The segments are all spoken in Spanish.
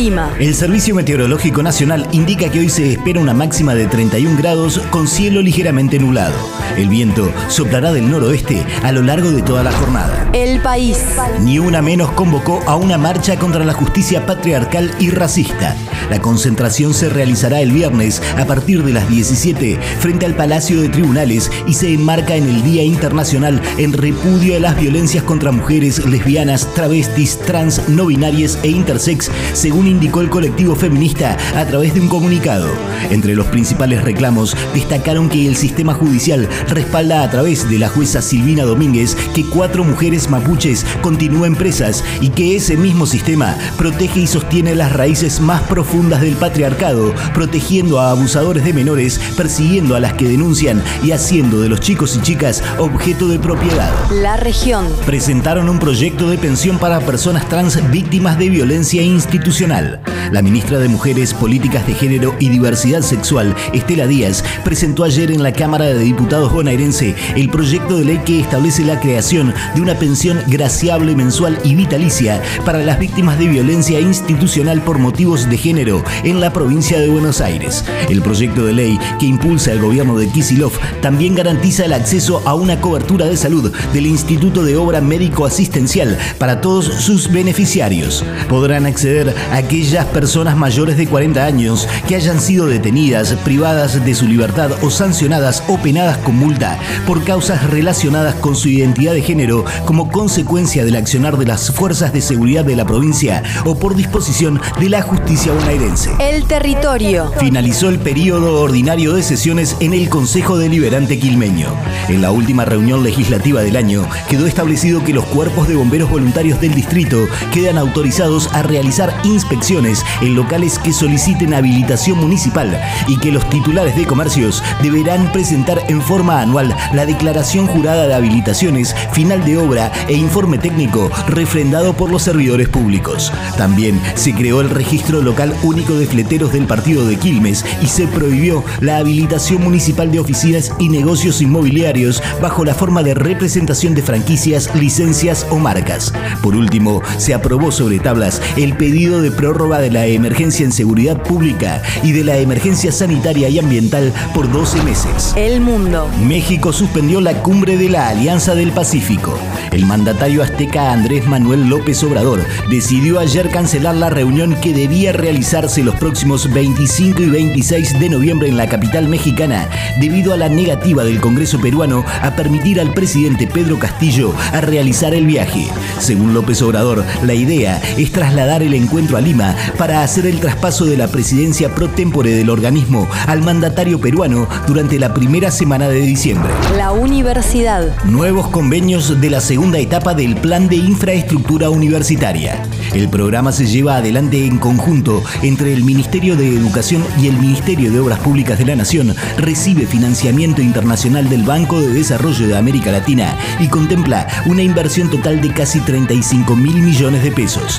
El clima. El Servicio Meteorológico Nacional indica que hoy se espera una máxima de 31 grados con cielo ligeramente nublado. El viento soplará del noroeste a lo largo de toda la jornada. El país. Ni una menos convocó a una marcha contra la justicia patriarcal y racista. La concentración se realizará el viernes a partir de las 17 frente al Palacio de Tribunales y se enmarca en el Día Internacional en repudio a las violencias contra mujeres, lesbianas, travestis, trans, no binarias e intersex, según indicó el colectivo feminista a través de un comunicado. Entre los principales reclamos destacaron que el sistema judicial respalda a través de la jueza Silvina Domínguez que cuatro mujeres mapuches continúen presas y que ese mismo sistema protege y sostiene las raíces más profundas del patriarcado, protegiendo a abusadores de menores, persiguiendo a las que denuncian y haciendo de los chicos y chicas objeto de propiedad. La región. Presentaron un proyecto de pensión para personas trans víctimas de violencia institucional. Nouvelle. La ministra de Mujeres, Políticas de Género y Diversidad Sexual, Estela Díaz, presentó ayer en la Cámara de Diputados bonaerense el proyecto de ley que establece la creación de una pensión graciable mensual y vitalicia para las víctimas de violencia institucional por motivos de género en la provincia de Buenos Aires. El proyecto de ley que impulsa el gobierno de Kisilov también garantiza el acceso a una cobertura de salud del Instituto de Obra Médico Asistencial para todos sus beneficiarios. Podrán acceder a aquellas personas mayores de 40 años que hayan sido detenidas, privadas de su libertad o sancionadas o penadas con multa por causas relacionadas con su identidad de género como consecuencia del accionar de las fuerzas de seguridad de la provincia o por disposición de la justicia bonaerense. El territorio. Finalizó el periodo ordinario de sesiones en el Consejo Deliberante Quilmeño. En la última reunión legislativa del año quedó establecido que los cuerpos de bomberos voluntarios del distrito quedan autorizados a realizar inspecciones en locales que soliciten habilitación municipal y que los titulares de comercios deberán presentar en forma anual la declaración jurada de habilitaciones, final de obra e informe técnico refrendado por los servidores públicos. También se creó el registro local único de fleteros del partido de Quilmes y se prohibió la habilitación municipal de oficinas y negocios inmobiliarios bajo la forma de representación de franquicias, licencias o marcas. Por último, se aprobó sobre tablas el pedido de prórroga de la emergencia en seguridad pública y de la emergencia sanitaria y ambiental por 12 meses. El mundo. México suspendió la cumbre de la Alianza del Pacífico. El mandatario azteca Andrés Manuel López Obrador decidió ayer cancelar la reunión que debía realizarse los próximos 25 y 26 de noviembre en la capital mexicana debido a la negativa del Congreso peruano a permitir al presidente Pedro Castillo a realizar el viaje. Según López Obrador, la idea es trasladar el encuentro a Lima para hacer el traspaso de la presidencia pro tempore del organismo al mandatario peruano durante la primera semana de diciembre. La universidad. Nuevos convenios de la segunda etapa del Plan de Infraestructura Universitaria. El programa se lleva adelante en conjunto entre el Ministerio de Educación y el Ministerio de Obras Públicas de la Nación. Recibe financiamiento internacional del Banco de Desarrollo de América Latina y contempla una inversión total de casi 35 mil millones de pesos.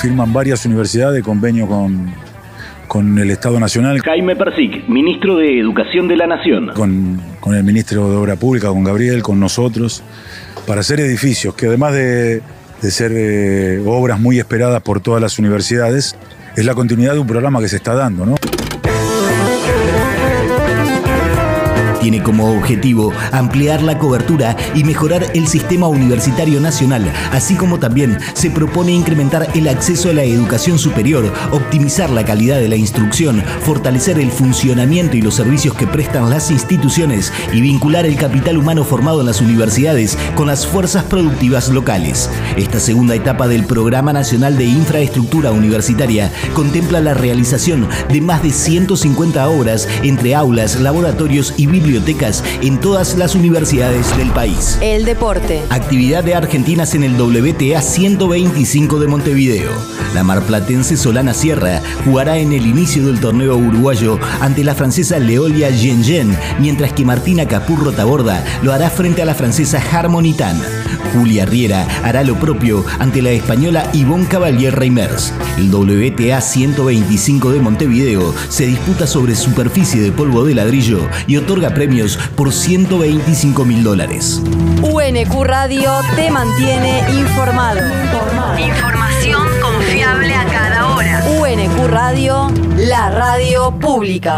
Firman varias universidades convenio con, con el Estado Nacional, Jaime Persic, ministro de Educación de la Nación. con, con el ministro de Obra Pública, con Gabriel, con nosotros, para hacer edificios que además de, de ser eh, obras muy esperadas por todas las universidades, es la continuidad de un programa que se está dando, ¿no? Como objetivo ampliar la cobertura y mejorar el sistema universitario nacional, así como también se propone incrementar el acceso a la educación superior, optimizar la calidad de la instrucción, fortalecer el funcionamiento y los servicios que prestan las instituciones y vincular el capital humano formado en las universidades con las fuerzas productivas locales. Esta segunda etapa del Programa Nacional de Infraestructura Universitaria contempla la realización de más de 150 obras entre aulas, laboratorios y bibliotecas en todas las universidades del país. El deporte. Actividad de argentinas en el WTA 125 de Montevideo. La marplatense Solana Sierra jugará en el inicio del torneo uruguayo ante la francesa Leolia Gengen, mientras que Martina Capurro Taborda lo hará frente a la francesa Harmony Tan. Julia Riera hará lo propio ante la española Yvonne Cavalier Reimers. El WTA 125 de Montevideo se disputa sobre superficie de polvo de ladrillo y otorga premios premios por 125 mil dólares. UNQ Radio te mantiene informado. Información confiable a cada hora. UNQ Radio, la radio pública.